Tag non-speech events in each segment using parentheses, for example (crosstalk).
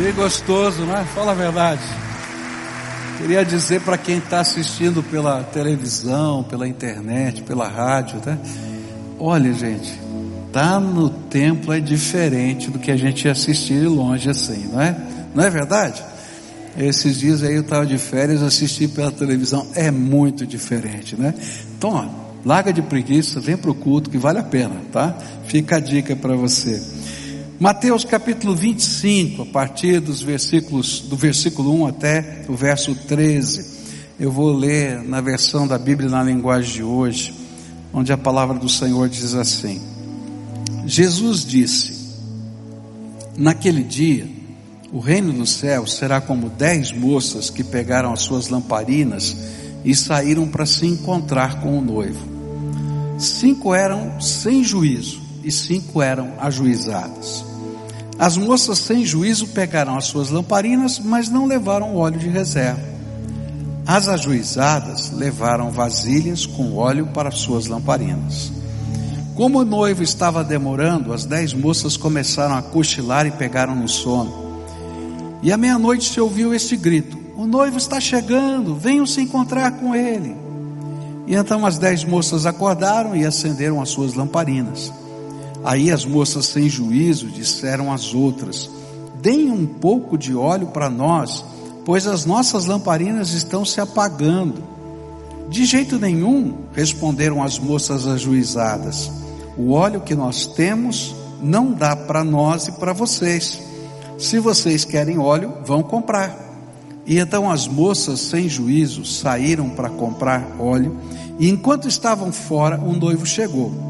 Que gostoso, é? Fala a verdade. Queria dizer para quem está assistindo pela televisão, pela internet, pela rádio, né? Olha, gente, tá no templo é diferente do que a gente assistir longe assim, não é? Não é verdade? Esses dias aí eu estava de férias, assisti pela televisão, é muito diferente, né? Então, ó, larga de preguiça, vem para o culto que vale a pena, tá? Fica a dica para você. Mateus capítulo 25, a partir dos versículos, do versículo 1 até o verso 13. Eu vou ler na versão da Bíblia na linguagem de hoje, onde a palavra do Senhor diz assim: Jesus disse: Naquele dia, o reino dos céus será como dez moças que pegaram as suas lamparinas e saíram para se encontrar com o noivo. Cinco eram sem juízo e cinco eram ajuizadas. As moças sem juízo pegaram as suas lamparinas, mas não levaram óleo de reserva. As ajuizadas levaram vasilhas com óleo para suas lamparinas. Como o noivo estava demorando, as dez moças começaram a cochilar e pegaram no sono. E à meia-noite se ouviu este grito: O noivo está chegando, venham se encontrar com ele. E então as dez moças acordaram e acenderam as suas lamparinas. Aí as moças sem juízo disseram às outras: Deem um pouco de óleo para nós, pois as nossas lamparinas estão se apagando. De jeito nenhum, responderam as moças ajuizadas. O óleo que nós temos não dá para nós e para vocês. Se vocês querem óleo, vão comprar. E então as moças sem juízo saíram para comprar óleo, e enquanto estavam fora, o noivo chegou.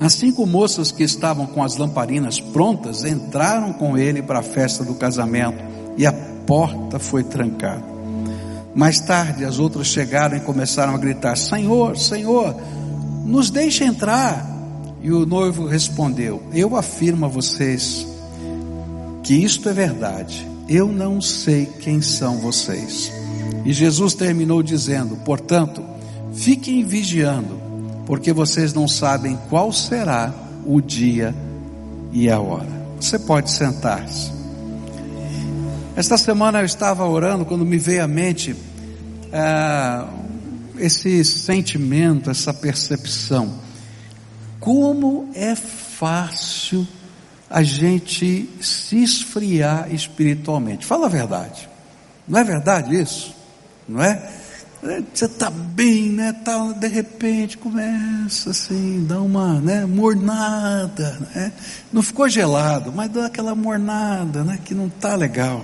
As cinco moças que estavam com as lamparinas prontas entraram com ele para a festa do casamento e a porta foi trancada. Mais tarde, as outras chegaram e começaram a gritar: Senhor, Senhor, nos deixe entrar. E o noivo respondeu: Eu afirmo a vocês que isto é verdade. Eu não sei quem são vocês. E Jesus terminou dizendo: Portanto, fiquem vigiando porque vocês não sabem qual será o dia e a hora. Você pode sentar-se. Esta semana eu estava orando quando me veio à mente é, esse sentimento, essa percepção. Como é fácil a gente se esfriar espiritualmente. Fala a verdade. Não é verdade isso? Não é? Você está bem, né? Tá, de repente começa assim, dá uma né, mornada, né? Não ficou gelado, mas dá aquela mornada, né? Que não está legal.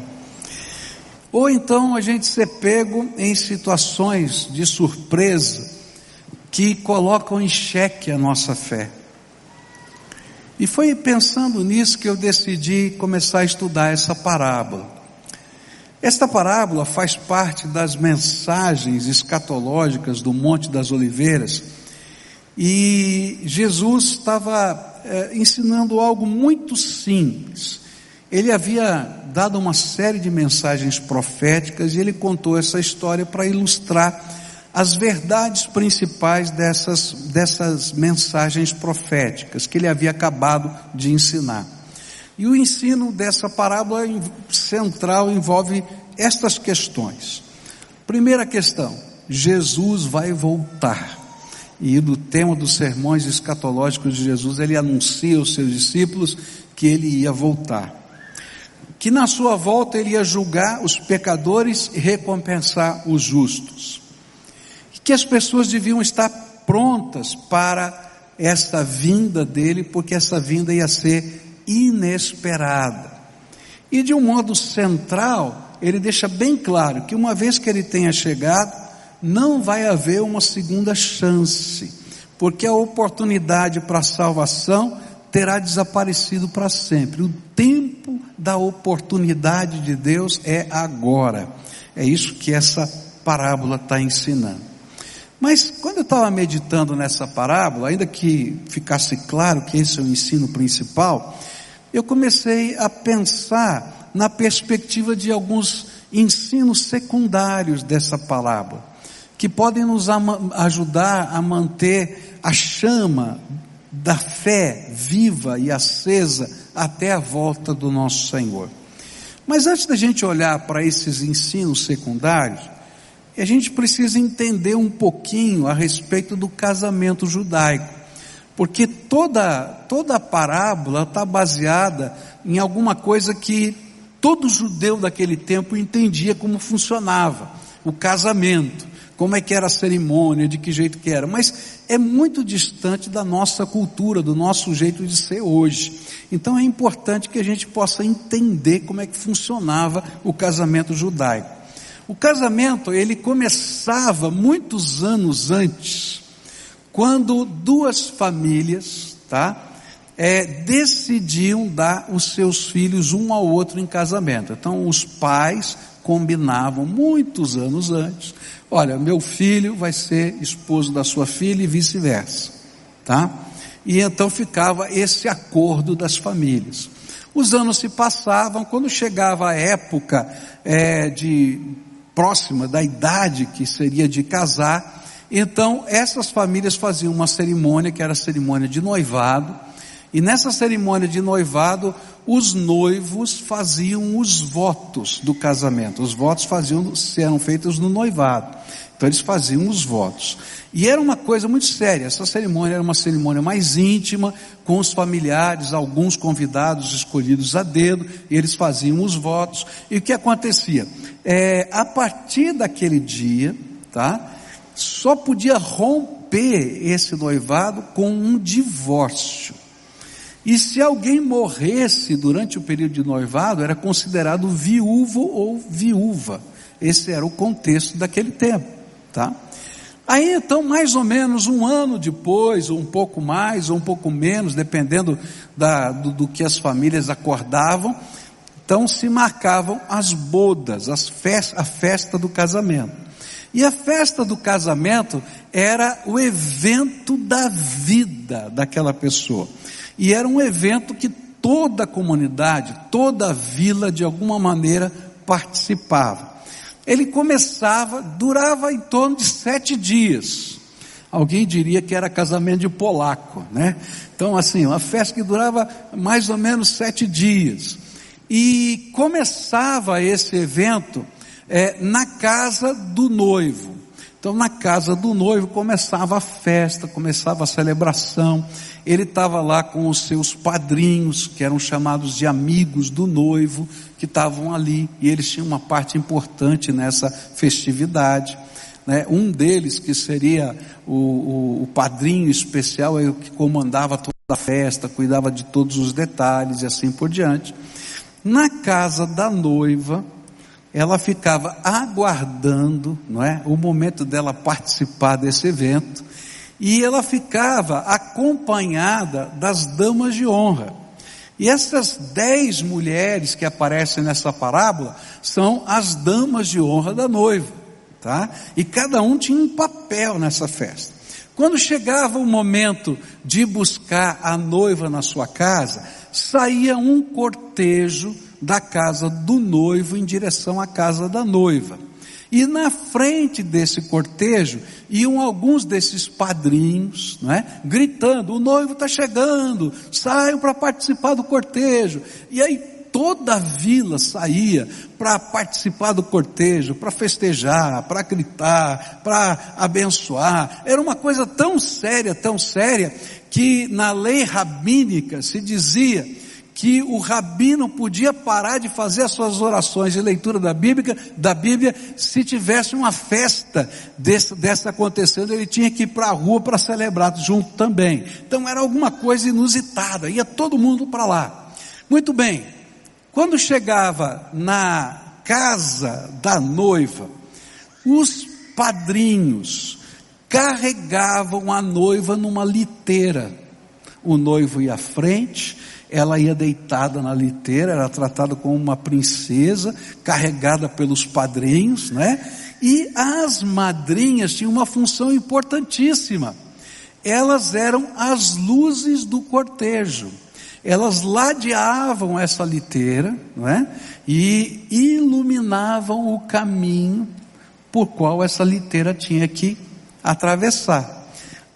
Ou então a gente ser pego em situações de surpresa que colocam em xeque a nossa fé. E foi pensando nisso que eu decidi começar a estudar essa parábola. Esta parábola faz parte das mensagens escatológicas do Monte das Oliveiras e Jesus estava é, ensinando algo muito simples. Ele havia dado uma série de mensagens proféticas e ele contou essa história para ilustrar as verdades principais dessas, dessas mensagens proféticas que ele havia acabado de ensinar. E o ensino dessa parábola central envolve estas questões. Primeira questão: Jesus vai voltar. E no tema dos sermões escatológicos de Jesus, ele anuncia aos seus discípulos que ele ia voltar. Que na sua volta ele ia julgar os pecadores e recompensar os justos. Que as pessoas deviam estar prontas para essa vinda dele, porque essa vinda ia ser inesperada. E de um modo central, ele deixa bem claro que uma vez que ele tenha chegado, não vai haver uma segunda chance, porque a oportunidade para a salvação terá desaparecido para sempre. O tempo da oportunidade de Deus é agora. É isso que essa parábola está ensinando. Mas quando eu estava meditando nessa parábola, ainda que ficasse claro que esse é o ensino principal, eu comecei a pensar na perspectiva de alguns ensinos secundários dessa parábola, que podem nos ajudar a manter a chama da fé viva e acesa até a volta do nosso Senhor. Mas antes da gente olhar para esses ensinos secundários, a gente precisa entender um pouquinho a respeito do casamento judaico. Porque toda, toda a parábola está baseada em alguma coisa que todo judeu daquele tempo entendia como funcionava, o casamento, como é que era a cerimônia, de que jeito que era, mas é muito distante da nossa cultura, do nosso jeito de ser hoje. Então é importante que a gente possa entender como é que funcionava o casamento judaico. O casamento, ele começava muitos anos antes, quando duas famílias, tá? É, decidiam dar os seus filhos um ao outro em casamento. Então os pais combinavam muitos anos antes, olha, meu filho vai ser esposo da sua filha e vice-versa, tá? E então ficava esse acordo das famílias. Os anos se passavam, quando chegava a época é, de próxima da idade que seria de casar, então essas famílias faziam uma cerimônia que era a cerimônia de noivado, e nessa cerimônia de noivado, os noivos faziam os votos do casamento. Os votos faziam, eram feitos no noivado. Então eles faziam os votos. E era uma coisa muito séria. Essa cerimônia era uma cerimônia mais íntima, com os familiares, alguns convidados escolhidos a dedo, e eles faziam os votos. E o que acontecia? É, a partir daquele dia, tá? Só podia romper esse noivado com um divórcio. E se alguém morresse durante o período de noivado, era considerado viúvo ou viúva. Esse era o contexto daquele tempo tá? Aí então, mais ou menos um ano depois, ou um pouco mais, ou um pouco menos, dependendo da, do, do, que as famílias acordavam, então se marcavam as bodas, as fest, a festa do casamento. E a festa do casamento era o evento da vida daquela pessoa. E era um evento que toda a comunidade, toda a vila, de alguma maneira, participava ele começava, durava em torno de sete dias. Alguém diria que era casamento de polaco, né? Então, assim, uma festa que durava mais ou menos sete dias. E começava esse evento é, na casa do noivo. Então, na casa do noivo começava a festa, começava a celebração. Ele estava lá com os seus padrinhos, que eram chamados de amigos do noivo, que estavam ali, e eles tinham uma parte importante nessa festividade. Né? Um deles, que seria o, o, o padrinho especial, é o que comandava toda a festa, cuidava de todos os detalhes e assim por diante. Na casa da noiva, ela ficava aguardando, não é, o momento dela participar desse evento, e ela ficava acompanhada das damas de honra. E essas dez mulheres que aparecem nessa parábola são as damas de honra da noiva, tá? E cada um tinha um papel nessa festa. Quando chegava o momento de buscar a noiva na sua casa, saía um cortejo da casa do noivo em direção à casa da noiva. E na frente desse cortejo iam alguns desses padrinhos, não é? gritando: o noivo está chegando, saiam para participar do cortejo. E aí toda a vila saía para participar do cortejo, para festejar, para gritar, para abençoar. Era uma coisa tão séria, tão séria, que na lei rabínica se dizia que o rabino podia parar de fazer as suas orações de leitura da Bíblia, da Bíblia se tivesse uma festa desse, dessa acontecendo, ele tinha que ir para a rua para celebrar junto também. Então era alguma coisa inusitada, ia todo mundo para lá. Muito bem, quando chegava na casa da noiva, os padrinhos carregavam a noiva numa liteira. O noivo ia à frente, ela ia deitada na liteira, era tratada como uma princesa, carregada pelos padrinhos, né? E as madrinhas tinham uma função importantíssima. Elas eram as luzes do cortejo. Elas ladeavam essa liteira, não é? E iluminavam o caminho por qual essa liteira tinha que atravessar.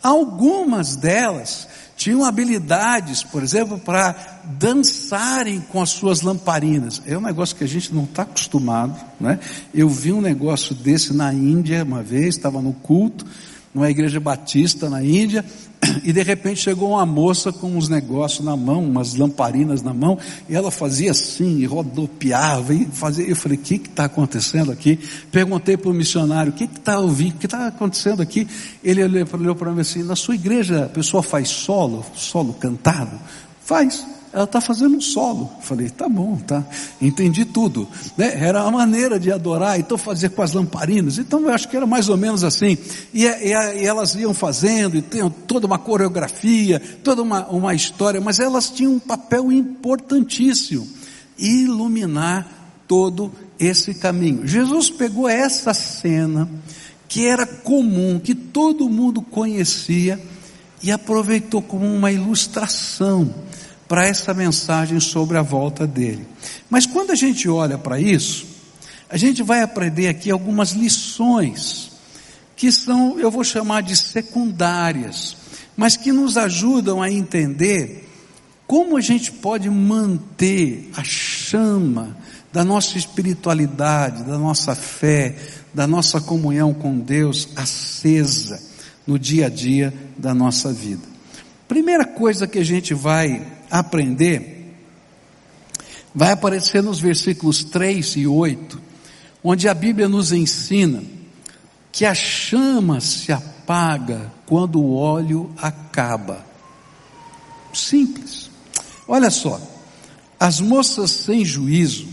Algumas delas tinham habilidades, por exemplo, para dançarem com as suas lamparinas. É um negócio que a gente não está acostumado, né? Eu vi um negócio desse na Índia uma vez, estava no culto, numa igreja batista na Índia, (clears throat) e de repente chegou uma moça com uns negócios na mão, umas lamparinas na mão, e ela fazia assim, e rodopiava, e fazia. Eu falei, o que está acontecendo aqui? Perguntei para o missionário, o que está ouvindo, o que está acontecendo aqui? Ele olhou para mim assim, na sua igreja a pessoa faz solo, solo cantado? Faz ela está fazendo um solo. Falei, tá bom, tá. Entendi tudo. Né? Era a maneira de adorar, então fazer com as lamparinas. Então eu acho que era mais ou menos assim. E, e, e elas iam fazendo, e tinham toda uma coreografia, toda uma, uma história, mas elas tinham um papel importantíssimo iluminar todo esse caminho. Jesus pegou essa cena que era comum, que todo mundo conhecia, e aproveitou como uma ilustração para essa mensagem sobre a volta dele. Mas quando a gente olha para isso, a gente vai aprender aqui algumas lições que são, eu vou chamar de secundárias, mas que nos ajudam a entender como a gente pode manter a chama da nossa espiritualidade, da nossa fé, da nossa comunhão com Deus acesa no dia a dia da nossa vida. Primeira coisa que a gente vai aprender, vai aparecer nos versículos 3 e 8, onde a Bíblia nos ensina que a chama se apaga quando o óleo acaba. Simples. Olha só, as moças sem juízo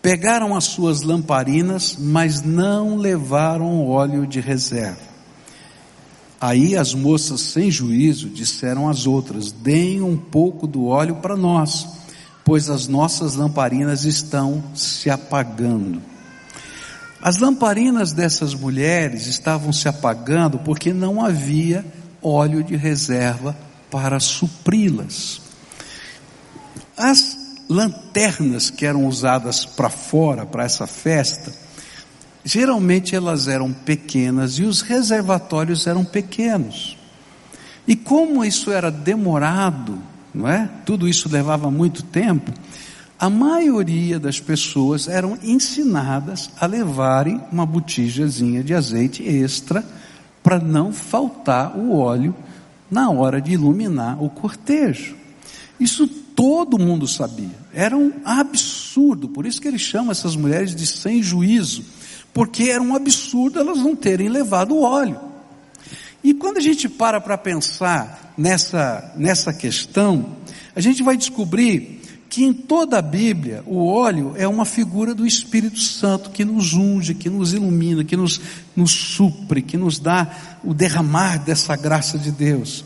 pegaram as suas lamparinas, mas não levaram óleo de reserva. Aí as moças sem juízo disseram às outras: deem um pouco do óleo para nós, pois as nossas lamparinas estão se apagando. As lamparinas dessas mulheres estavam se apagando porque não havia óleo de reserva para supri-las. As lanternas que eram usadas para fora, para essa festa, geralmente elas eram pequenas e os reservatórios eram pequenos. E como isso era demorado, não é? Tudo isso levava muito tempo. A maioria das pessoas eram ensinadas a levarem uma botijazinha de azeite extra para não faltar o óleo na hora de iluminar o cortejo. Isso todo mundo sabia. Era um absurdo, por isso que ele chama essas mulheres de sem juízo porque era um absurdo elas não terem levado óleo. E quando a gente para para pensar nessa, nessa questão, a gente vai descobrir que em toda a Bíblia o óleo é uma figura do Espírito Santo que nos unge, que nos ilumina, que nos, nos supre, que nos dá o derramar dessa graça de Deus.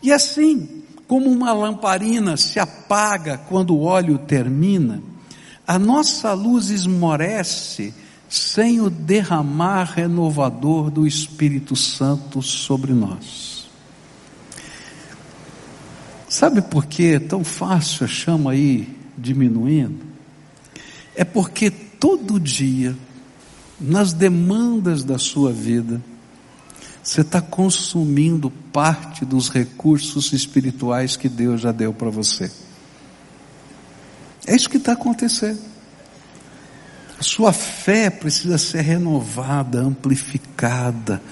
E assim, como uma lamparina se apaga quando o óleo termina, a nossa luz esmorece sem o derramar renovador do Espírito Santo sobre nós. Sabe por que é tão fácil a chama aí diminuindo? É porque todo dia, nas demandas da sua vida, você está consumindo parte dos recursos espirituais que Deus já deu para você. É isso que está acontecendo. A sua fé precisa ser renovada, amplificada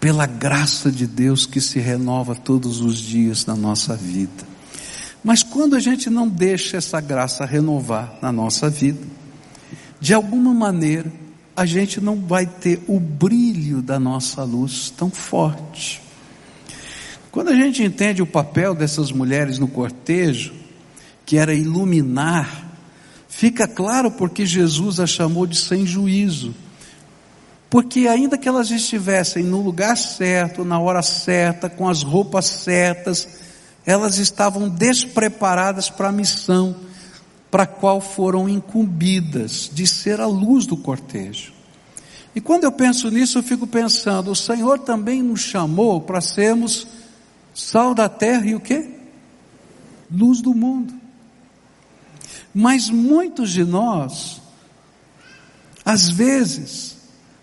pela graça de Deus que se renova todos os dias na nossa vida. Mas quando a gente não deixa essa graça renovar na nossa vida, de alguma maneira, a gente não vai ter o brilho da nossa luz tão forte. Quando a gente entende o papel dessas mulheres no cortejo, que era iluminar Fica claro porque Jesus a chamou de sem juízo. Porque ainda que elas estivessem no lugar certo, na hora certa, com as roupas certas, elas estavam despreparadas para a missão para a qual foram incumbidas de ser a luz do cortejo. E quando eu penso nisso, eu fico pensando, o Senhor também nos chamou para sermos sal da terra e o quê? Luz do mundo. Mas muitos de nós, às vezes,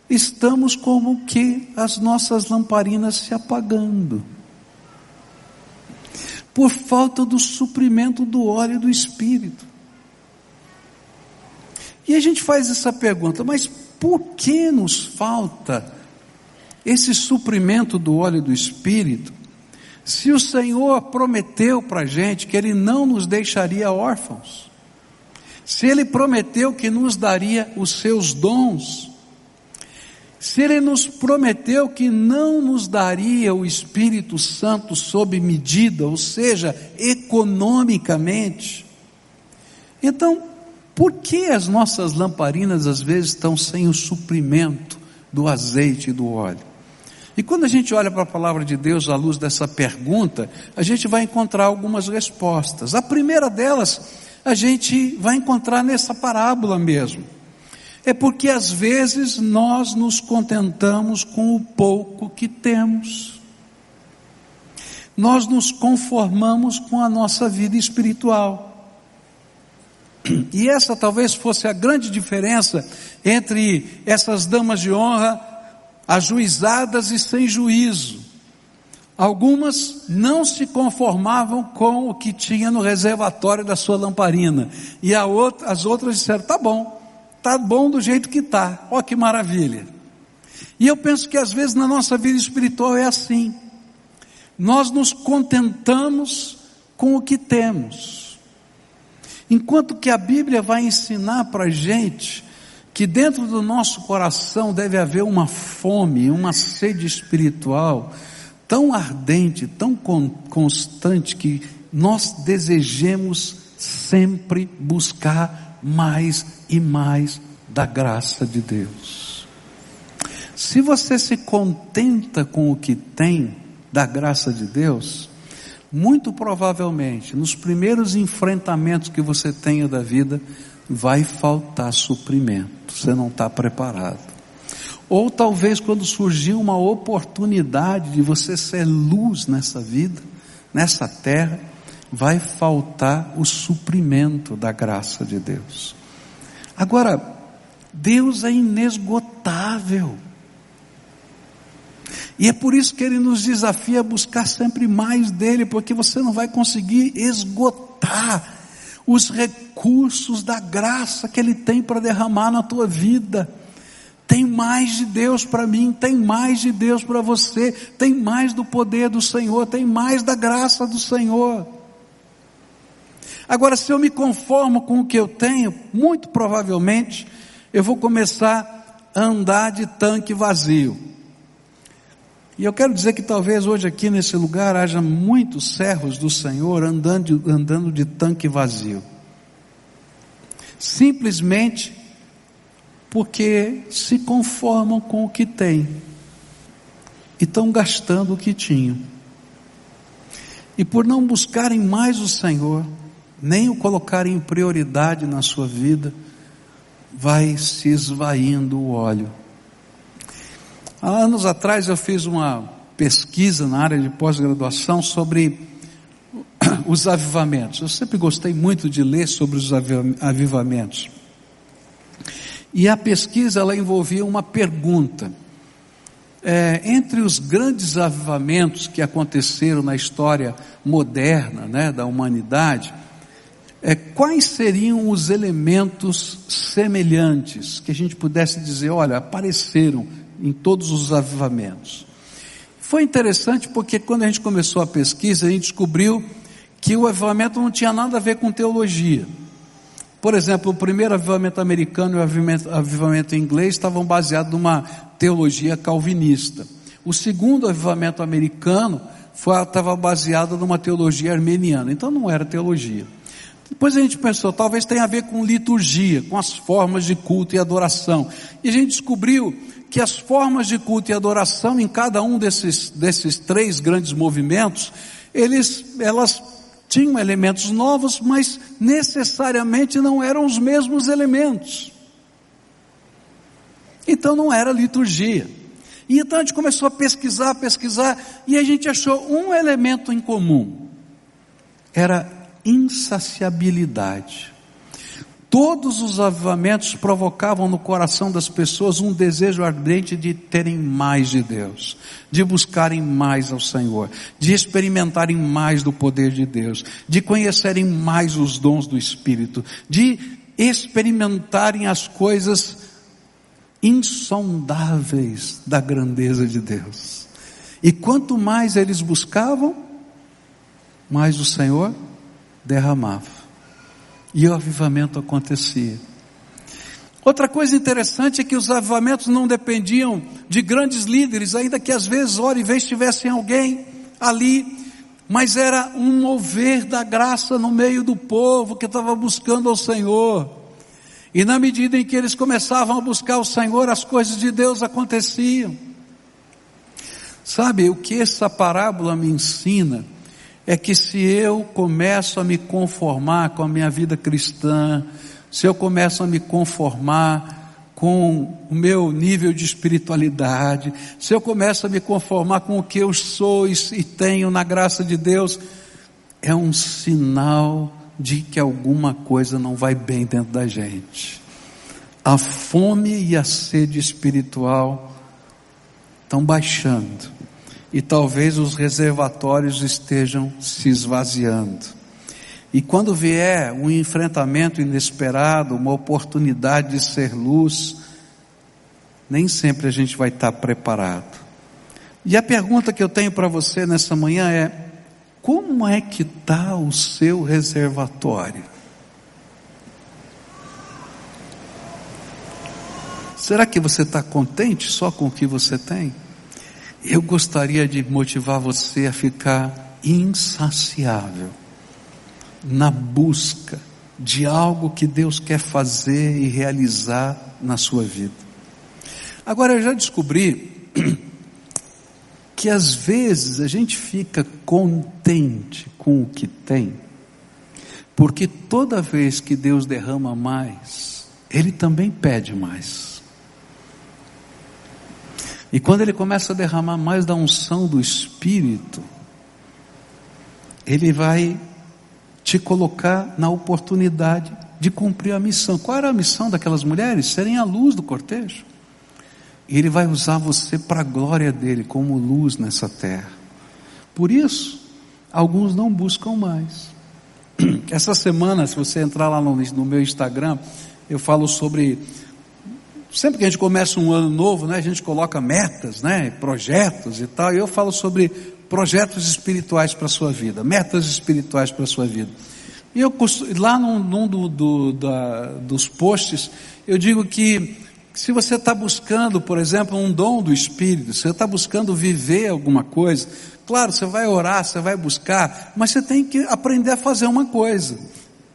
estamos como que as nossas lamparinas se apagando. por falta do suprimento do óleo do Espírito. E a gente faz essa pergunta, mas por que nos falta esse suprimento do óleo do Espírito? Se o Senhor prometeu para a gente que Ele não nos deixaria órfãos, se Ele prometeu que nos daria os seus dons, se Ele nos prometeu que não nos daria o Espírito Santo sob medida, ou seja, economicamente, então, por que as nossas lamparinas às vezes estão sem o suprimento do azeite e do óleo? E quando a gente olha para a palavra de Deus à luz dessa pergunta, a gente vai encontrar algumas respostas. A primeira delas, a gente vai encontrar nessa parábola mesmo. É porque às vezes nós nos contentamos com o pouco que temos. Nós nos conformamos com a nossa vida espiritual. E essa talvez fosse a grande diferença entre essas damas de honra ajuizadas e sem juízo. Algumas não se conformavam com o que tinha no reservatório da sua lamparina. E outra, as outras disseram: tá bom, tá bom do jeito que tá. Ó que maravilha. E eu penso que às vezes na nossa vida espiritual é assim. Nós nos contentamos com o que temos. Enquanto que a Bíblia vai ensinar para a gente que dentro do nosso coração deve haver uma fome, uma sede espiritual tão ardente, tão constante que nós desejemos sempre buscar mais e mais da graça de Deus. Se você se contenta com o que tem da graça de Deus, muito provavelmente nos primeiros enfrentamentos que você tenha da vida, vai faltar suprimento, você não está preparado. Ou talvez quando surgir uma oportunidade de você ser luz nessa vida, nessa terra, vai faltar o suprimento da graça de Deus. Agora, Deus é inesgotável. E é por isso que Ele nos desafia a buscar sempre mais dele, porque você não vai conseguir esgotar os recursos da graça que Ele tem para derramar na tua vida. Tem mais de Deus para mim, tem mais de Deus para você, tem mais do poder do Senhor, tem mais da graça do Senhor. Agora, se eu me conformo com o que eu tenho, muito provavelmente eu vou começar a andar de tanque vazio. E eu quero dizer que talvez hoje aqui nesse lugar haja muitos servos do Senhor andando, andando de tanque vazio. Simplesmente porque se conformam com o que têm e estão gastando o que tinham. E por não buscarem mais o Senhor, nem o colocarem em prioridade na sua vida, vai se esvaindo o óleo. Há anos atrás eu fiz uma pesquisa na área de pós-graduação sobre (coughs) os avivamentos. Eu sempre gostei muito de ler sobre os avivamentos. E a pesquisa ela envolvia uma pergunta. É, entre os grandes avivamentos que aconteceram na história moderna né, da humanidade, é, quais seriam os elementos semelhantes que a gente pudesse dizer, olha, apareceram em todos os avivamentos. Foi interessante porque quando a gente começou a pesquisa, a gente descobriu que o avivamento não tinha nada a ver com teologia. Por exemplo, o primeiro avivamento americano e o avivamento, avivamento inglês estavam baseados numa teologia calvinista. O segundo avivamento americano foi, estava baseado numa teologia armeniana, então não era teologia. Depois a gente pensou, talvez tenha a ver com liturgia, com as formas de culto e adoração. E a gente descobriu que as formas de culto e adoração em cada um desses, desses três grandes movimentos, eles, elas tinham elementos novos, mas necessariamente não eram os mesmos elementos. Então não era liturgia. E então a gente começou a pesquisar, pesquisar, e a gente achou um elemento em comum. Era insaciabilidade. Todos os avivamentos provocavam no coração das pessoas um desejo ardente de terem mais de Deus, de buscarem mais ao Senhor, de experimentarem mais do poder de Deus, de conhecerem mais os dons do Espírito, de experimentarem as coisas insondáveis da grandeza de Deus. E quanto mais eles buscavam, mais o Senhor derramava. E o avivamento acontecia. Outra coisa interessante é que os avivamentos não dependiam de grandes líderes, ainda que às vezes, hora e vez, tivessem alguém ali, mas era um mover da graça no meio do povo que estava buscando ao Senhor. E na medida em que eles começavam a buscar o Senhor, as coisas de Deus aconteciam. Sabe o que essa parábola me ensina? É que se eu começo a me conformar com a minha vida cristã, se eu começo a me conformar com o meu nível de espiritualidade, se eu começo a me conformar com o que eu sou e tenho na graça de Deus, é um sinal de que alguma coisa não vai bem dentro da gente. A fome e a sede espiritual estão baixando e talvez os reservatórios estejam se esvaziando. E quando vier um enfrentamento inesperado, uma oportunidade de ser luz, nem sempre a gente vai estar preparado. E a pergunta que eu tenho para você nessa manhã é: como é que está o seu reservatório? Será que você está contente só com o que você tem? Eu gostaria de motivar você a ficar insaciável na busca de algo que Deus quer fazer e realizar na sua vida. Agora eu já descobri (clears throat) que às vezes a gente fica contente com o que tem, porque toda vez que Deus derrama mais, Ele também pede mais. E quando ele começa a derramar mais da unção do Espírito, ele vai te colocar na oportunidade de cumprir a missão. Qual era a missão daquelas mulheres? Serem a luz do cortejo. E ele vai usar você para a glória dele, como luz nessa terra. Por isso, alguns não buscam mais. (clears throat) Essa semana, se você entrar lá no, no meu Instagram, eu falo sobre Sempre que a gente começa um ano novo, né, a gente coloca metas, né, projetos e tal. E eu falo sobre projetos espirituais para a sua vida, metas espirituais para a sua vida. E eu lá num, num do, do, da, dos posts, eu digo que se você está buscando, por exemplo, um dom do Espírito, se você está buscando viver alguma coisa, claro, você vai orar, você vai buscar, mas você tem que aprender a fazer uma coisa.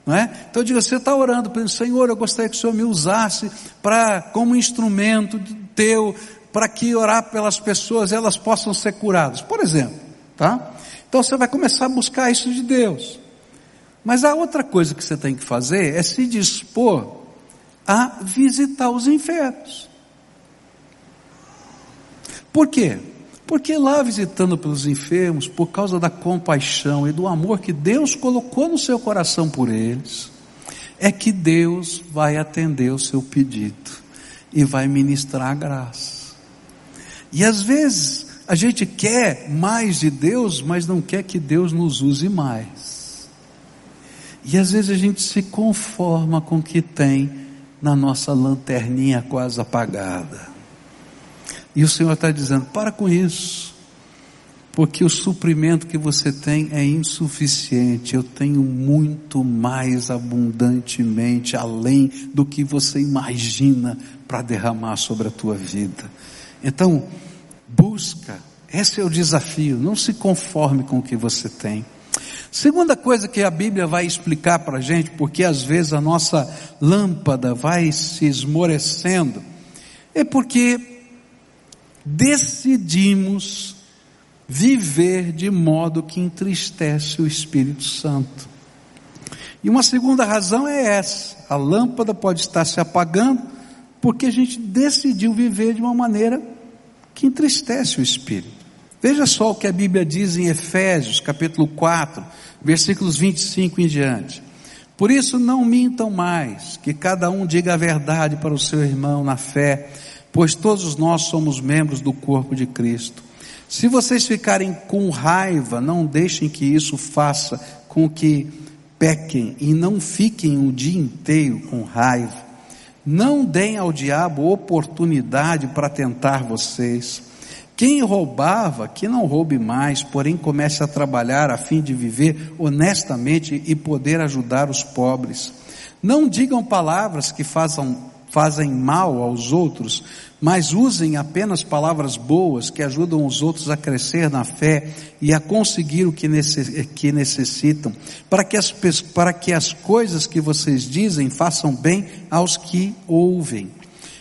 Não é? Então eu digo, você está orando, pensando, Senhor, eu gostaria que o Senhor me usasse para, como instrumento teu, para que orar pelas pessoas, elas possam ser curadas. Por exemplo, tá? Então você vai começar a buscar isso de Deus. Mas a outra coisa que você tem que fazer é se dispor a visitar os enfermos. Por quê? Porque lá visitando pelos enfermos, por causa da compaixão e do amor que Deus colocou no seu coração por eles, é que Deus vai atender o seu pedido e vai ministrar a graça. E às vezes a gente quer mais de Deus, mas não quer que Deus nos use mais. E às vezes a gente se conforma com o que tem na nossa lanterninha quase apagada. E o Senhor está dizendo: para com isso, porque o suprimento que você tem é insuficiente. Eu tenho muito mais abundantemente, além do que você imagina, para derramar sobre a tua vida. Então, busca, esse é o desafio, não se conforme com o que você tem. Segunda coisa que a Bíblia vai explicar para a gente, porque às vezes a nossa lâmpada vai se esmorecendo, é porque decidimos viver de modo que entristece o Espírito Santo. E uma segunda razão é essa: a lâmpada pode estar se apagando porque a gente decidiu viver de uma maneira que entristece o Espírito. Veja só o que a Bíblia diz em Efésios, capítulo 4, versículos 25 em diante. Por isso não mintam mais, que cada um diga a verdade para o seu irmão na fé, pois todos nós somos membros do corpo de Cristo. Se vocês ficarem com raiva, não deixem que isso faça com que pequem e não fiquem o dia inteiro com raiva. Não deem ao diabo oportunidade para tentar vocês. Quem roubava, que não roube mais, porém comece a trabalhar a fim de viver honestamente e poder ajudar os pobres. Não digam palavras que façam, fazem mal aos outros, mas usem apenas palavras boas que ajudam os outros a crescer na fé e a conseguir o que, necessitam, para que, as, para que as coisas que vocês dizem façam bem aos que ouvem.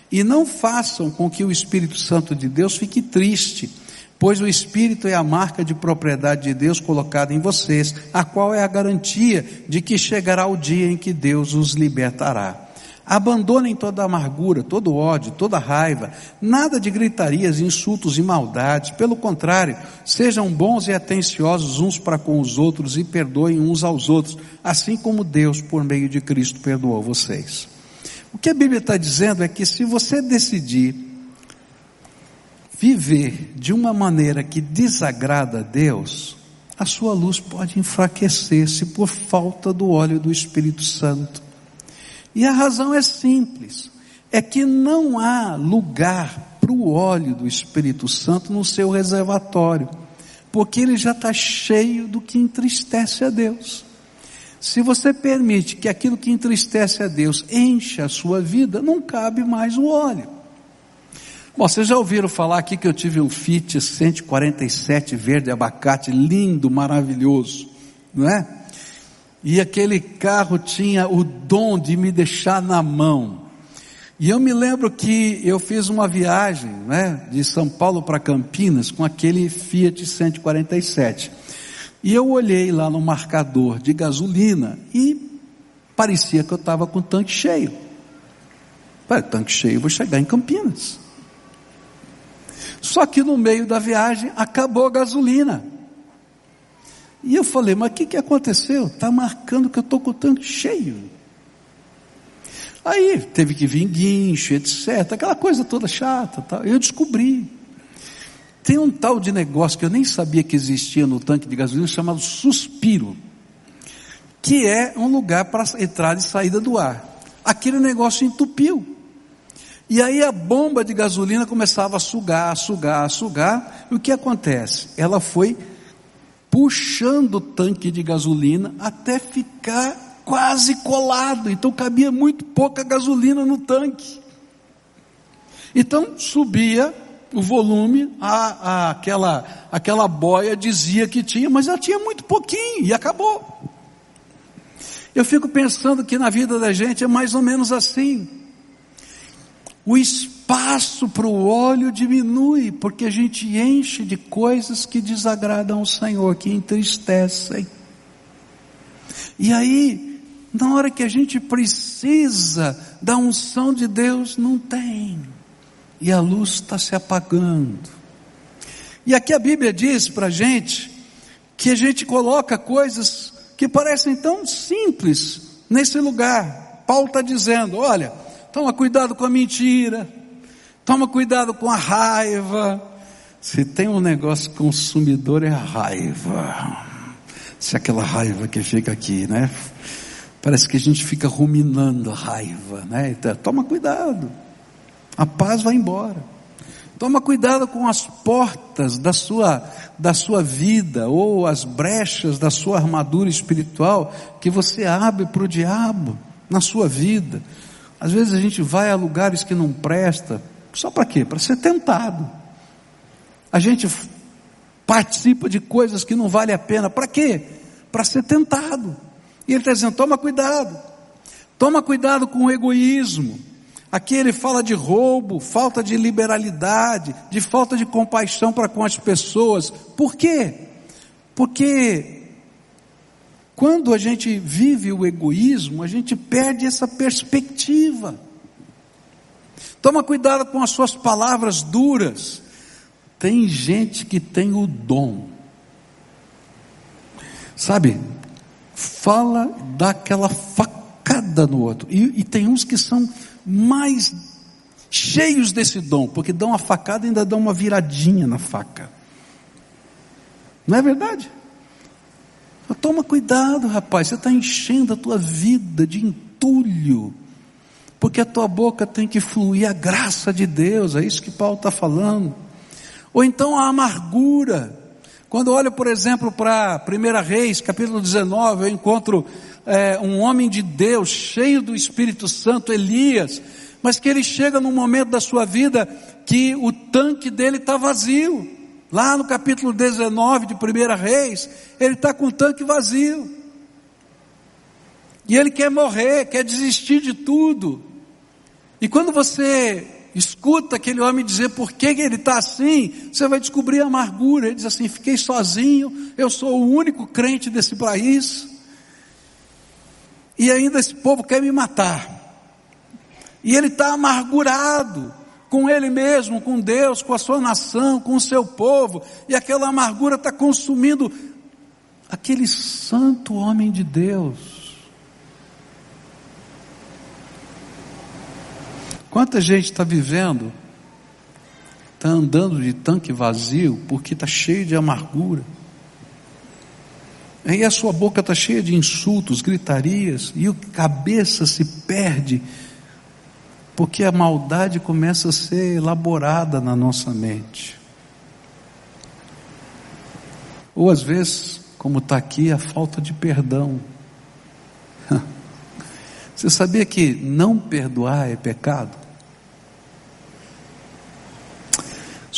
E não façam com que o Espírito Santo de Deus fique triste, pois o Espírito é a marca de propriedade de Deus colocada em vocês, a qual é a garantia de que chegará o dia em que Deus os libertará. Abandonem toda amargura, todo ódio, toda raiva, nada de gritarias, insultos e maldades. Pelo contrário, sejam bons e atenciosos uns para com os outros e perdoem uns aos outros, assim como Deus, por meio de Cristo, perdoou vocês. O que a Bíblia está dizendo é que se você decidir viver de uma maneira que desagrada a Deus, a sua luz pode enfraquecer-se por falta do óleo do Espírito Santo. E a razão é simples: é que não há lugar para o óleo do Espírito Santo no seu reservatório, porque ele já está cheio do que entristece a Deus. Se você permite que aquilo que entristece a Deus encha a sua vida, não cabe mais o óleo. Bom, vocês já ouviram falar aqui que eu tive um Fiat 147 verde abacate, lindo, maravilhoso, não é? E aquele carro tinha o dom de me deixar na mão. E eu me lembro que eu fiz uma viagem, né, de São Paulo para Campinas com aquele Fiat 147. E eu olhei lá no marcador de gasolina e parecia que eu estava com o tanque cheio. Para tanque cheio, vou chegar em Campinas. Só que no meio da viagem acabou a gasolina. E eu falei, mas o que, que aconteceu? Está marcando que eu estou com o tanque cheio. Aí teve que vir guincho, etc. Aquela coisa toda chata. Tal. Eu descobri. Tem um tal de negócio que eu nem sabia que existia no tanque de gasolina chamado suspiro, que é um lugar para entrada e saída do ar. Aquele negócio entupiu. E aí a bomba de gasolina começava a sugar, sugar, sugar. E o que acontece? Ela foi puxando o tanque de gasolina até ficar quase colado. Então cabia muito pouca gasolina no tanque. Então subia o volume, a, a, aquela, aquela boia dizia que tinha, mas ela tinha muito pouquinho e acabou. Eu fico pensando que na vida da gente é mais ou menos assim. O espaço para o óleo diminui, porque a gente enche de coisas que desagradam ao Senhor, que entristecem. E aí, na hora que a gente precisa da unção de Deus, não tem e a luz está se apagando. E aqui a Bíblia diz para a gente que a gente coloca coisas que parecem tão simples nesse lugar. Paulo está dizendo: olha, toma cuidado com a mentira, toma cuidado com a raiva. Se tem um negócio consumidor é a raiva. Se é aquela raiva que fica aqui, né? Parece que a gente fica ruminando a raiva, né? Então, toma cuidado. A paz vai embora. Toma cuidado com as portas da sua, da sua vida ou as brechas da sua armadura espiritual que você abre para o diabo na sua vida. Às vezes a gente vai a lugares que não presta, só para quê? Para ser tentado. A gente participa de coisas que não vale a pena, para quê? Para ser tentado. E ele está dizendo: toma cuidado, toma cuidado com o egoísmo Aqui ele fala de roubo, falta de liberalidade, de falta de compaixão para com as pessoas. Por quê? Porque quando a gente vive o egoísmo, a gente perde essa perspectiva. Toma cuidado com as suas palavras duras. Tem gente que tem o dom. Sabe, fala daquela facada no outro. E, e tem uns que são mais cheios desse dom, porque dão uma facada e ainda dão uma viradinha na faca. Não é verdade? Toma cuidado, rapaz, você está enchendo a tua vida de entulho, porque a tua boca tem que fluir a graça de Deus, é isso que Paulo está falando. Ou então a amargura. Quando olho, por exemplo, para 1 Reis, capítulo 19, eu encontro é, um homem de Deus, cheio do Espírito Santo, Elias, mas que ele chega num momento da sua vida que o tanque dele está vazio. Lá no capítulo 19 de 1 Reis, ele está com o tanque vazio. E ele quer morrer, quer desistir de tudo. E quando você escuta aquele homem dizer por que ele está assim, você vai descobrir a amargura. Ele diz assim: fiquei sozinho, eu sou o único crente desse país, e ainda esse povo quer me matar. E ele está amargurado com ele mesmo, com Deus, com a sua nação, com o seu povo, e aquela amargura está consumindo aquele santo homem de Deus. Quanta gente está vivendo, está andando de tanque vazio, porque está cheio de amargura. Aí a sua boca está cheia de insultos, gritarias, e a cabeça se perde porque a maldade começa a ser elaborada na nossa mente. Ou às vezes, como está aqui, a falta de perdão. (laughs) Você sabia que não perdoar é pecado?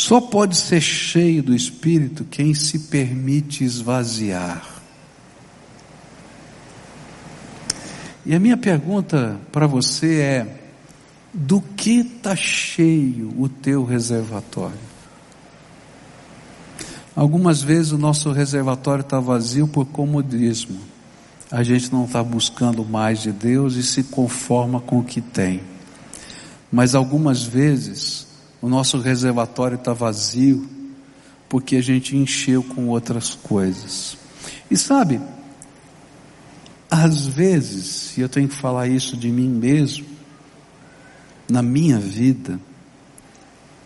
Só pode ser cheio do Espírito quem se permite esvaziar. E a minha pergunta para você é: do que está cheio o teu reservatório? Algumas vezes o nosso reservatório está vazio por comodismo. A gente não está buscando mais de Deus e se conforma com o que tem. Mas algumas vezes o nosso reservatório está vazio porque a gente encheu com outras coisas. E sabe, às vezes, e eu tenho que falar isso de mim mesmo, na minha vida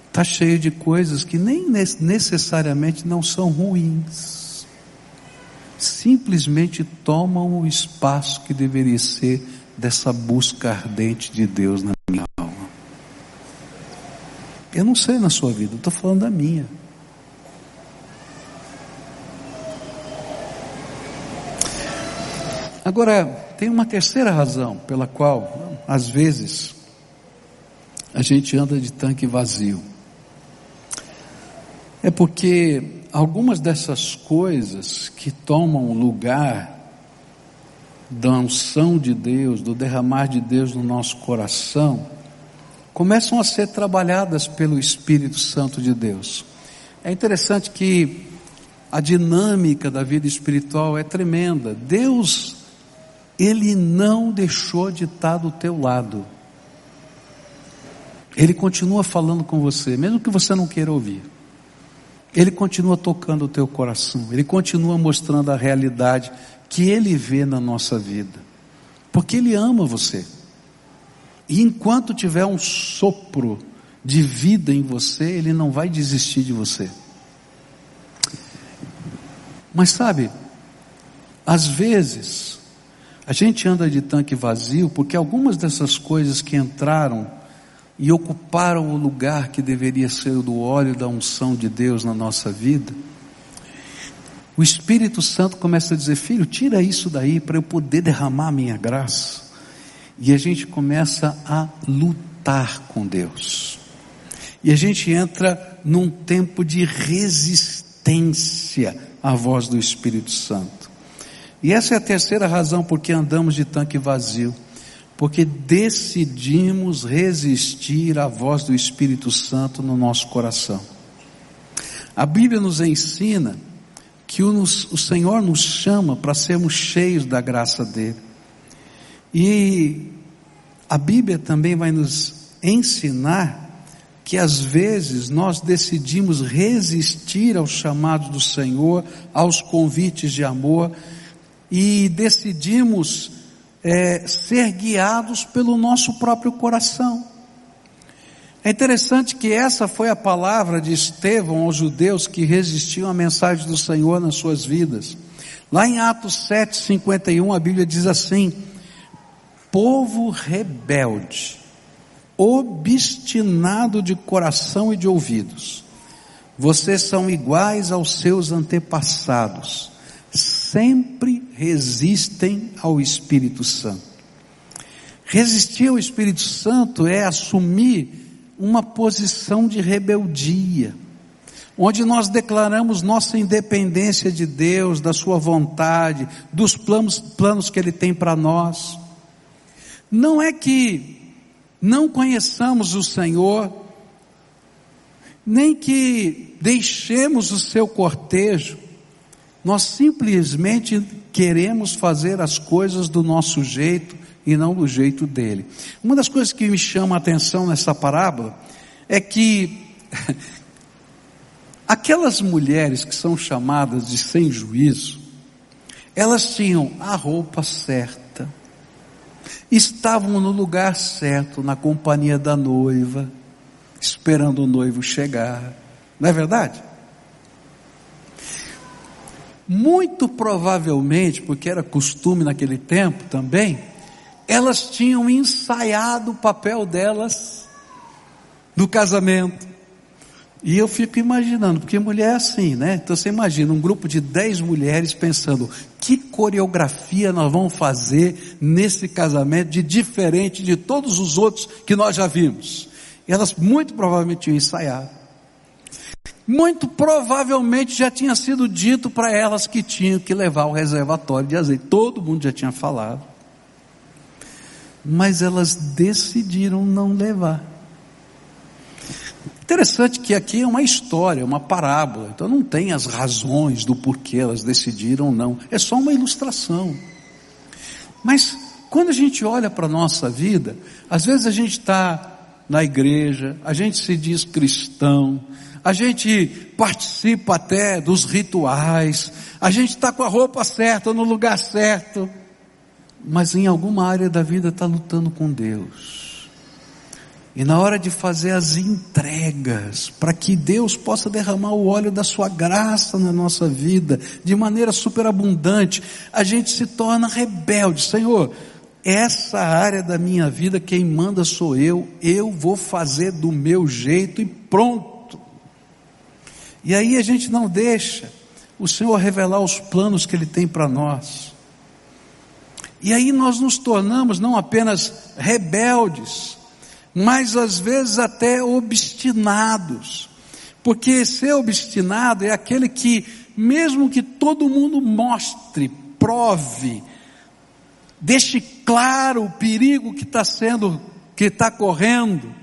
está cheio de coisas que nem necessariamente não são ruins. Simplesmente tomam o espaço que deveria ser dessa busca ardente de Deus na minha. Eu não sei na sua vida, estou falando da minha. Agora, tem uma terceira razão pela qual, às vezes, a gente anda de tanque vazio. É porque algumas dessas coisas que tomam lugar da unção de Deus, do derramar de Deus no nosso coração, começam a ser trabalhadas pelo Espírito Santo de Deus. É interessante que a dinâmica da vida espiritual é tremenda. Deus, Ele não deixou de estar do teu lado. Ele continua falando com você, mesmo que você não queira ouvir. Ele continua tocando o teu coração, ele continua mostrando a realidade que ele vê na nossa vida. Porque ele ama você. E enquanto tiver um sopro de vida em você, ele não vai desistir de você. Mas sabe, às vezes, a gente anda de tanque vazio porque algumas dessas coisas que entraram e ocuparam o lugar que deveria ser o do óleo da unção de Deus na nossa vida, o Espírito Santo começa a dizer: Filho, tira isso daí para eu poder derramar a minha graça. E a gente começa a lutar com Deus. E a gente entra num tempo de resistência à voz do Espírito Santo. E essa é a terceira razão por que andamos de tanque vazio porque decidimos resistir à voz do Espírito Santo no nosso coração. A Bíblia nos ensina que o, o Senhor nos chama para sermos cheios da graça dele. E a Bíblia também vai nos ensinar que às vezes nós decidimos resistir aos chamados do Senhor, aos convites de amor, e decidimos é, ser guiados pelo nosso próprio coração. É interessante que essa foi a palavra de Estevão aos judeus que resistiam à mensagem do Senhor nas suas vidas. Lá em Atos 7, 51, a Bíblia diz assim: povo rebelde, obstinado de coração e de ouvidos, vocês são iguais aos seus antepassados, sempre resistem ao Espírito Santo. Resistir ao Espírito Santo é assumir uma posição de rebeldia, onde nós declaramos nossa independência de Deus, da Sua vontade, dos planos, planos que Ele tem para nós. Não é que não conheçamos o Senhor, nem que deixemos o seu cortejo, nós simplesmente queremos fazer as coisas do nosso jeito e não do jeito dele. Uma das coisas que me chama a atenção nessa parábola é que (laughs) aquelas mulheres que são chamadas de sem juízo, elas tinham a roupa certa, estavam no lugar certo, na companhia da noiva, esperando o noivo chegar. Não é verdade? Muito provavelmente, porque era costume naquele tempo também, elas tinham ensaiado o papel delas no casamento. E eu fico imaginando, porque mulher é assim, né? Então você imagina um grupo de dez mulheres pensando, que coreografia nós vamos fazer nesse casamento de diferente de todos os outros que nós já vimos. E elas muito provavelmente tinham ensaiado. Muito provavelmente já tinha sido dito para elas que tinham que levar o reservatório de azeite. Todo mundo já tinha falado. Mas elas decidiram não levar. Interessante que aqui é uma história, uma parábola, então não tem as razões do porquê elas decidiram não, é só uma ilustração. Mas quando a gente olha para a nossa vida, às vezes a gente está na igreja, a gente se diz cristão, a gente participa até dos rituais, a gente está com a roupa certa, no lugar certo, mas em alguma área da vida está lutando com Deus e na hora de fazer as entregas, para que Deus possa derramar o óleo da sua graça na nossa vida, de maneira superabundante, a gente se torna rebelde. Senhor, essa área da minha vida, quem manda sou eu, eu vou fazer do meu jeito e pronto. E aí a gente não deixa o Senhor revelar os planos que Ele tem para nós. E aí nós nos tornamos não apenas rebeldes, mas às vezes até obstinados. Porque ser obstinado é aquele que, mesmo que todo mundo mostre, prove, deixe claro o perigo que está sendo, que está correndo,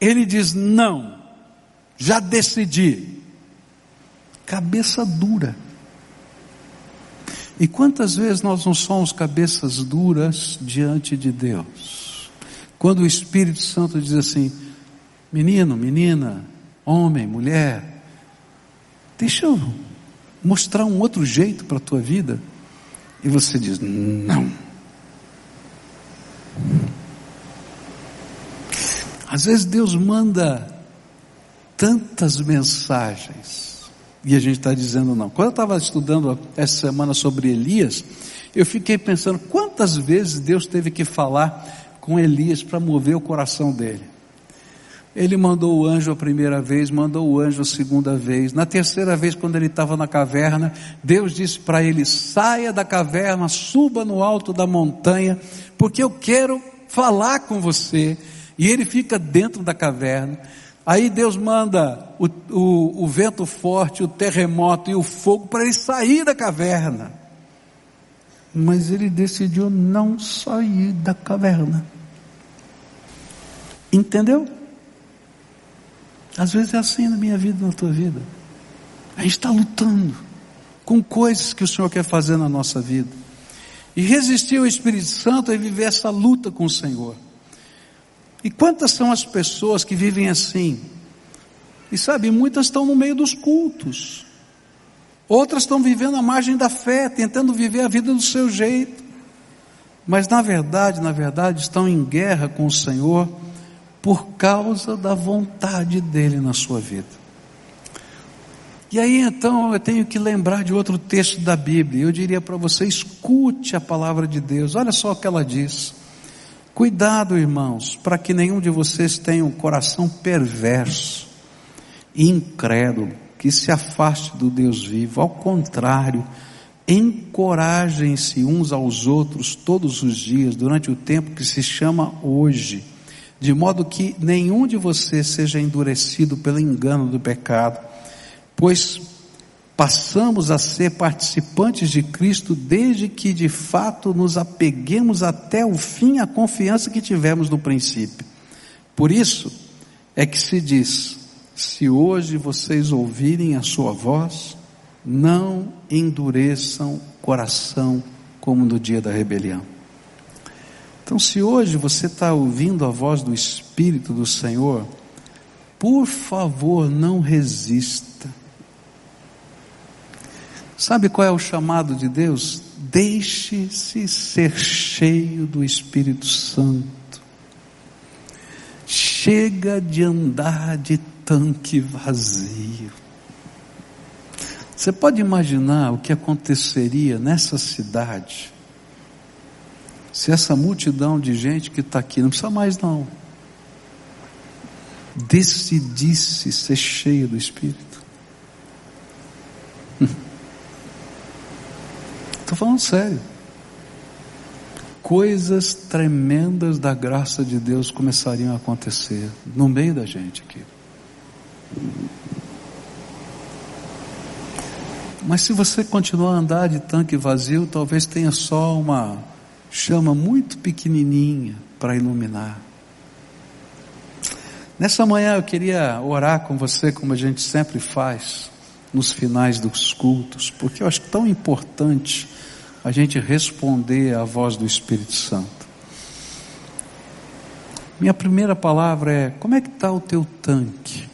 ele diz: não, já decidi. Cabeça dura. E quantas vezes nós não somos cabeças duras diante de Deus? Quando o Espírito Santo diz assim: menino, menina, homem, mulher, deixa eu mostrar um outro jeito para a tua vida. E você diz: não. Às vezes Deus manda tantas mensagens e a gente está dizendo não. Quando eu estava estudando essa semana sobre Elias, eu fiquei pensando quantas vezes Deus teve que falar com Elias para mover o coração dele. Ele mandou o anjo a primeira vez, mandou o anjo a segunda vez. Na terceira vez, quando ele estava na caverna, Deus disse para ele: saia da caverna, suba no alto da montanha, porque eu quero falar com você. E ele fica dentro da caverna. Aí Deus manda o, o, o vento forte, o terremoto e o fogo para ele sair da caverna. Mas ele decidiu não sair da caverna. Entendeu? Às vezes é assim na minha vida, na tua vida. A gente está lutando com coisas que o Senhor quer fazer na nossa vida. E resistir ao Espírito Santo é viver essa luta com o Senhor. E quantas são as pessoas que vivem assim? E sabe, muitas estão no meio dos cultos. Outras estão vivendo à margem da fé, tentando viver a vida do seu jeito. Mas na verdade, na verdade, estão em guerra com o Senhor por causa da vontade dele na sua vida. E aí então eu tenho que lembrar de outro texto da Bíblia. Eu diria para você: escute a palavra de Deus. Olha só o que ela diz. Cuidado, irmãos, para que nenhum de vocês tenha um coração perverso, incrédulo, que se afaste do Deus vivo. Ao contrário, encorajem-se uns aos outros todos os dias, durante o tempo que se chama hoje, de modo que nenhum de vocês seja endurecido pelo engano do pecado, pois passamos a ser participantes de Cristo desde que de fato nos apeguemos até o fim à confiança que tivemos no princípio. Por isso é que se diz: se hoje vocês ouvirem a sua voz, não endureçam o coração como no dia da rebelião. Então, se hoje você está ouvindo a voz do Espírito do Senhor, por favor, não resista. Sabe qual é o chamado de Deus? Deixe-se ser cheio do Espírito Santo. Chega de andar de tanque vazio. Você pode imaginar o que aconteceria nessa cidade se essa multidão de gente que está aqui, não precisa mais não, decidisse ser cheia do Espírito? Estou falando sério. Coisas tremendas da graça de Deus começariam a acontecer no meio da gente aqui. Mas se você continuar a andar de tanque vazio, talvez tenha só uma chama muito pequenininha para iluminar. Nessa manhã eu queria orar com você, como a gente sempre faz nos finais dos cultos, porque eu acho tão importante a gente responder à voz do Espírito Santo. Minha primeira palavra é: como é que está o teu tanque?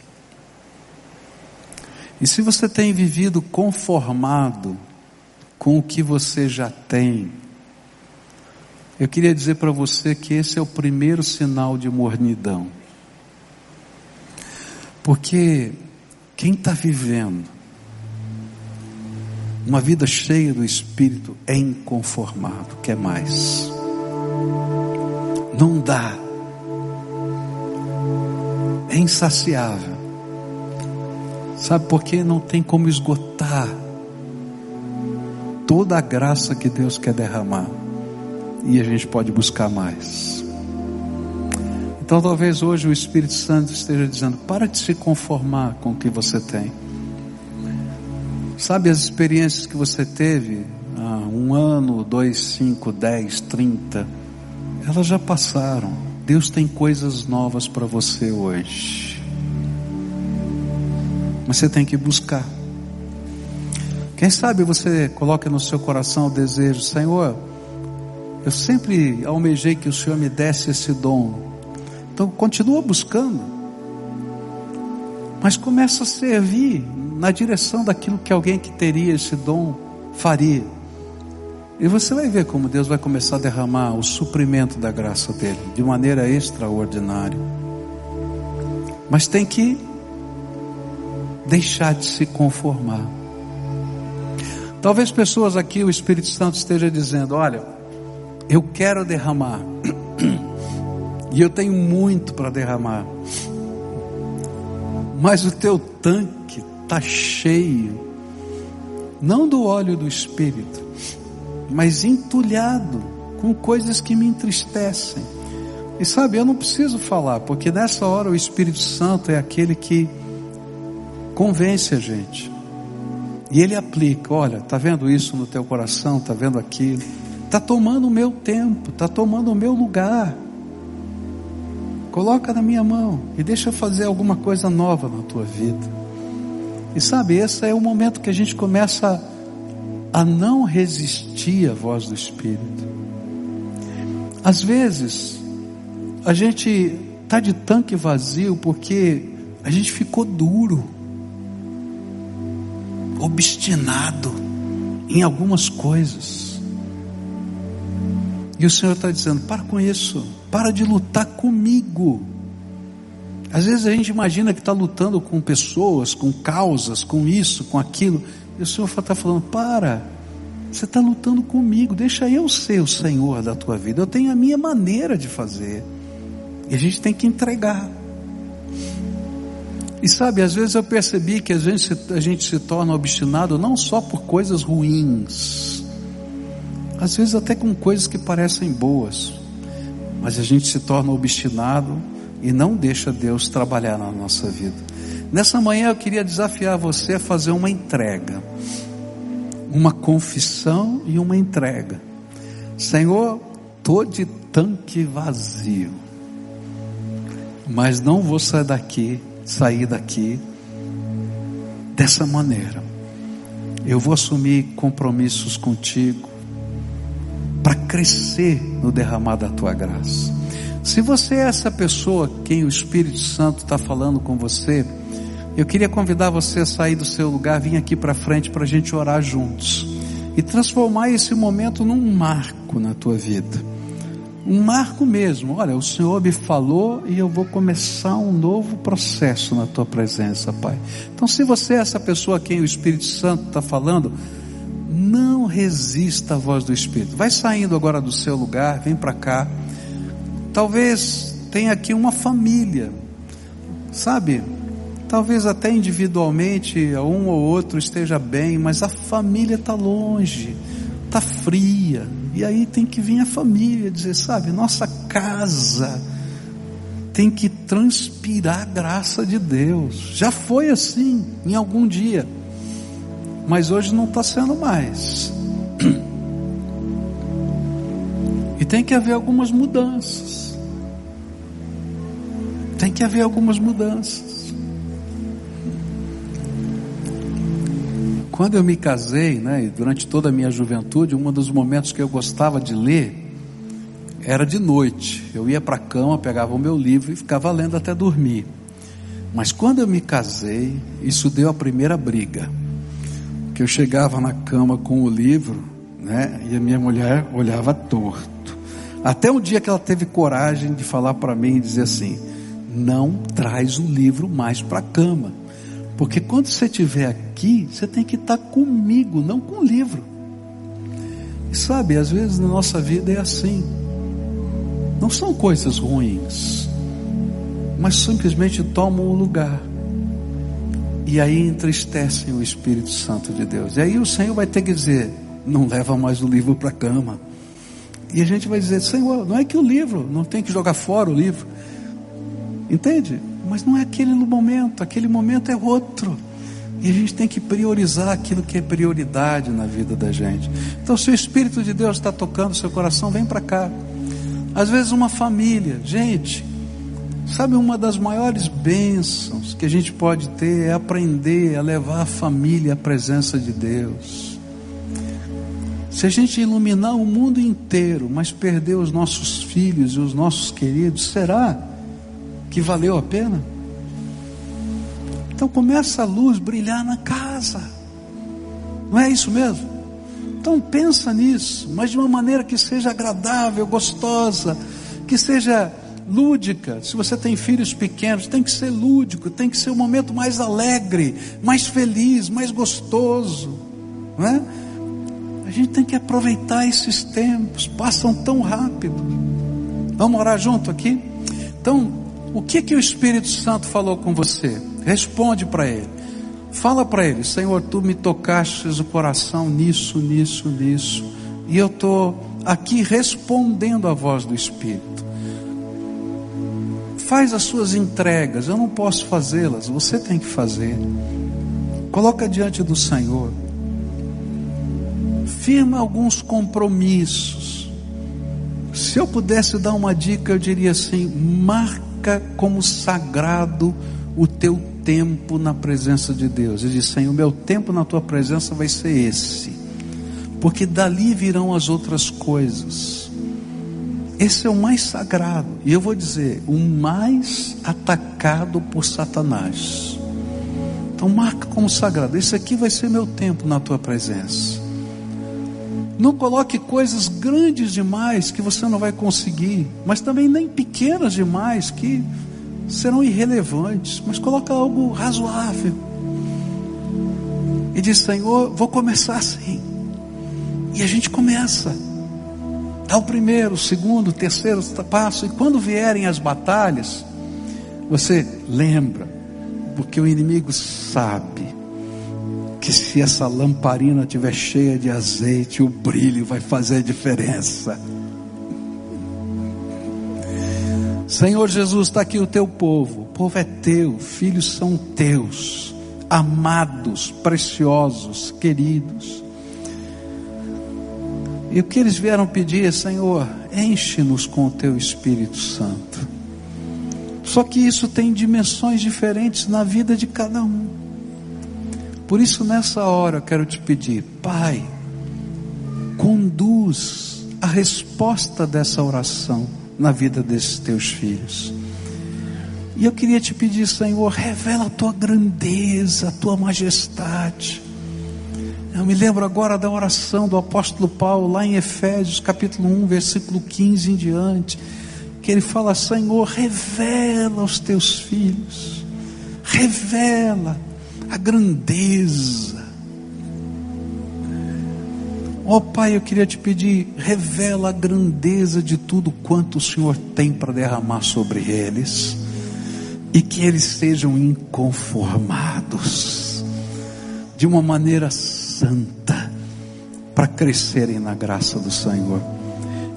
E se você tem vivido conformado com o que você já tem, eu queria dizer para você que esse é o primeiro sinal de mornidão. Porque quem está vivendo uma vida cheia do Espírito é inconformado, quer mais. Não dá. É insaciável. Sabe por quê? Não tem como esgotar toda a graça que Deus quer derramar. E a gente pode buscar mais. Então talvez hoje o Espírito Santo esteja dizendo: para de se conformar com o que você tem. Sabe as experiências que você teve há um ano, dois, cinco, dez, trinta, elas já passaram. Deus tem coisas novas para você hoje. Mas você tem que buscar. Quem sabe você coloca no seu coração o desejo, Senhor, eu sempre almejei que o Senhor me desse esse dom. Então continua buscando. Mas começa a servir na direção daquilo que alguém que teria esse dom faria. E você vai ver como Deus vai começar a derramar o suprimento da graça dele de maneira extraordinária. Mas tem que deixar de se conformar. Talvez pessoas aqui, o Espírito Santo esteja dizendo: Olha, eu quero derramar, e eu tenho muito para derramar, mas o teu tanque está cheio, não do óleo do Espírito, mas entulhado com coisas que me entristecem. E sabe, eu não preciso falar, porque nessa hora o Espírito Santo é aquele que convence a gente. E ele aplica, olha, tá vendo isso no teu coração, tá vendo aquilo? Tá tomando o meu tempo, tá tomando o meu lugar. Coloca na minha mão e deixa eu fazer alguma coisa nova na tua vida. E sabe, esse é o momento que a gente começa a não resistir à voz do Espírito. Às vezes, a gente está de tanque vazio porque a gente ficou duro obstinado em algumas coisas. E o Senhor está dizendo: para com isso, para de lutar comigo. Às vezes a gente imagina que está lutando com pessoas, com causas, com isso, com aquilo. E o Senhor está falando: para, você está lutando comigo, deixa eu ser o Senhor da tua vida. Eu tenho a minha maneira de fazer. E a gente tem que entregar. E sabe, às vezes eu percebi que às vezes a gente se torna obstinado não só por coisas ruins, às vezes até com coisas que parecem boas, mas a gente se torna obstinado e não deixa Deus trabalhar na nossa vida. Nessa manhã eu queria desafiar você a fazer uma entrega, uma confissão e uma entrega. Senhor, estou de tanque vazio, mas não vou sair daqui sair daqui dessa maneira. Eu vou assumir compromissos contigo para crescer no derramar da tua graça. Se você é essa pessoa quem o Espírito Santo está falando com você, eu queria convidar você a sair do seu lugar, vir aqui para frente para a gente orar juntos e transformar esse momento num marco na tua vida um marco mesmo. Olha, o Senhor me falou e eu vou começar um novo processo na tua presença, Pai. Então, se você é essa pessoa a quem o Espírito Santo está falando, não resista à voz do Espírito. Vai saindo agora do seu lugar, vem para cá. Talvez tenha aqui uma família, sabe? Talvez até individualmente um ou outro esteja bem, mas a família está longe, está fria e aí tem que vir a família dizer, sabe, nossa casa tem que transpirar a graça de Deus. Já foi assim em algum dia, mas hoje não está sendo mais. E tem que haver algumas mudanças. Tem que haver algumas mudanças. Quando eu me casei, né, durante toda a minha juventude, um dos momentos que eu gostava de ler era de noite. Eu ia para a cama, pegava o meu livro e ficava lendo até dormir. Mas quando eu me casei, isso deu a primeira briga. Que eu chegava na cama com o livro, né, e a minha mulher olhava torto. Até um dia que ela teve coragem de falar para mim e dizer assim: "Não traz o livro mais para a cama". Porque quando você estiver aqui, você tem que estar comigo, não com o livro. E sabe, às vezes na nossa vida é assim. Não são coisas ruins, mas simplesmente tomam o lugar. E aí entristecem o Espírito Santo de Deus. E aí o Senhor vai ter que dizer: não leva mais o livro para a cama. E a gente vai dizer: Senhor, não é que o livro, não tem que jogar fora o livro. Entende? Mas não é aquele momento, aquele momento é outro. E a gente tem que priorizar aquilo que é prioridade na vida da gente. Então, se o Espírito de Deus está tocando seu coração, vem para cá. Às vezes, uma família, gente, sabe, uma das maiores bênçãos que a gente pode ter é aprender a levar a família à presença de Deus. Se a gente iluminar o mundo inteiro, mas perder os nossos filhos e os nossos queridos, será? que valeu a pena? Então começa a luz brilhar na casa. Não é isso mesmo? Então pensa nisso, mas de uma maneira que seja agradável, gostosa, que seja lúdica. Se você tem filhos pequenos, tem que ser lúdico, tem que ser um momento mais alegre, mais feliz, mais gostoso, não é? A gente tem que aproveitar esses tempos, passam tão rápido. Vamos orar junto aqui? Então, o que que o Espírito Santo falou com você? Responde para ele. Fala para ele, Senhor, tu me tocaste o coração nisso, nisso, nisso. E eu estou aqui respondendo à voz do Espírito. Faz as suas entregas, eu não posso fazê-las, você tem que fazer. Coloca diante do Senhor. Firma alguns compromissos. Se eu pudesse dar uma dica, eu diria assim: marca como sagrado o teu tempo na presença de Deus. Ele diz: Senhor, o meu tempo na tua presença vai ser esse, porque dali virão as outras coisas. Esse é o mais sagrado, e eu vou dizer, o mais atacado por Satanás. Então marca como sagrado. Esse aqui vai ser meu tempo na tua presença. Não coloque coisas grandes demais que você não vai conseguir, mas também nem pequenas demais que serão irrelevantes, mas coloca algo razoável. E diz: Senhor, vou começar assim. E a gente começa. Dá o primeiro, o segundo, o terceiro passo. E quando vierem as batalhas, você lembra, porque o inimigo sabe que se essa lamparina estiver cheia de azeite, o brilho vai fazer diferença. Senhor Jesus, está aqui o teu povo, o povo é teu, filhos são teus, amados, preciosos, queridos. E o que eles vieram pedir, Senhor, enche-nos com o teu Espírito Santo. Só que isso tem dimensões diferentes na vida de cada um. Por isso, nessa hora, eu quero te pedir, Pai, conduz a resposta dessa oração na vida desses teus filhos. E eu queria te pedir, Senhor, revela a tua grandeza, a tua majestade. Eu me lembro agora da oração do apóstolo Paulo, lá em Efésios, capítulo 1, versículo 15 em diante, que ele fala: Senhor, revela aos teus filhos, revela a grandeza. Ó oh, Pai, eu queria te pedir, revela a grandeza de tudo quanto o Senhor tem para derramar sobre eles, e que eles sejam inconformados, de uma maneira santa para crescerem na graça do Senhor.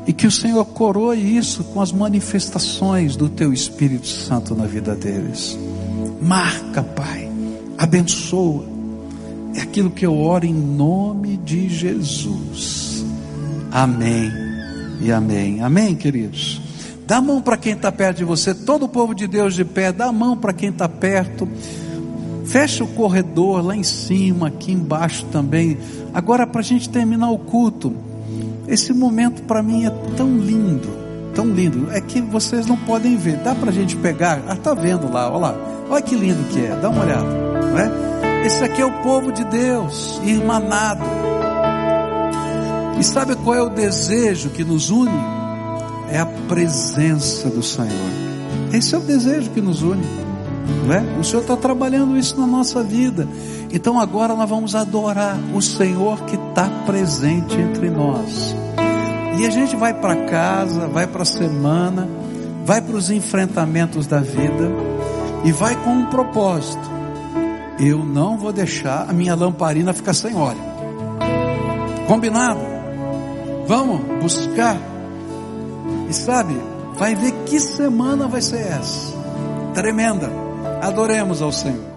E que o Senhor coroe isso com as manifestações do teu Espírito Santo na vida deles. Marca, Pai, abençoa. É aquilo que eu oro em nome de Jesus. Amém e amém. Amém, queridos. Dá a mão para quem está perto de você, todo o povo de Deus de pé, dá a mão para quem está perto. Fecha o corredor lá em cima, aqui embaixo também. Agora, para a gente terminar o culto, esse momento para mim é tão lindo, tão lindo. É que vocês não podem ver. Dá para a gente pegar? Ah, tá vendo lá, olha lá. Olha que lindo que é. Dá uma olhada, não é? Esse aqui é o povo de Deus, irmanado. E sabe qual é o desejo que nos une? É a presença do Senhor. Esse é o desejo que nos une. É? O Senhor está trabalhando isso na nossa vida. Então agora nós vamos adorar o Senhor que está presente entre nós. E a gente vai para casa, vai para a semana, vai para os enfrentamentos da vida e vai com um propósito. Eu não vou deixar a minha lamparina ficar sem óleo. Combinado? Vamos buscar. E sabe, vai ver que semana vai ser essa. Tremenda. Adoremos ao Senhor.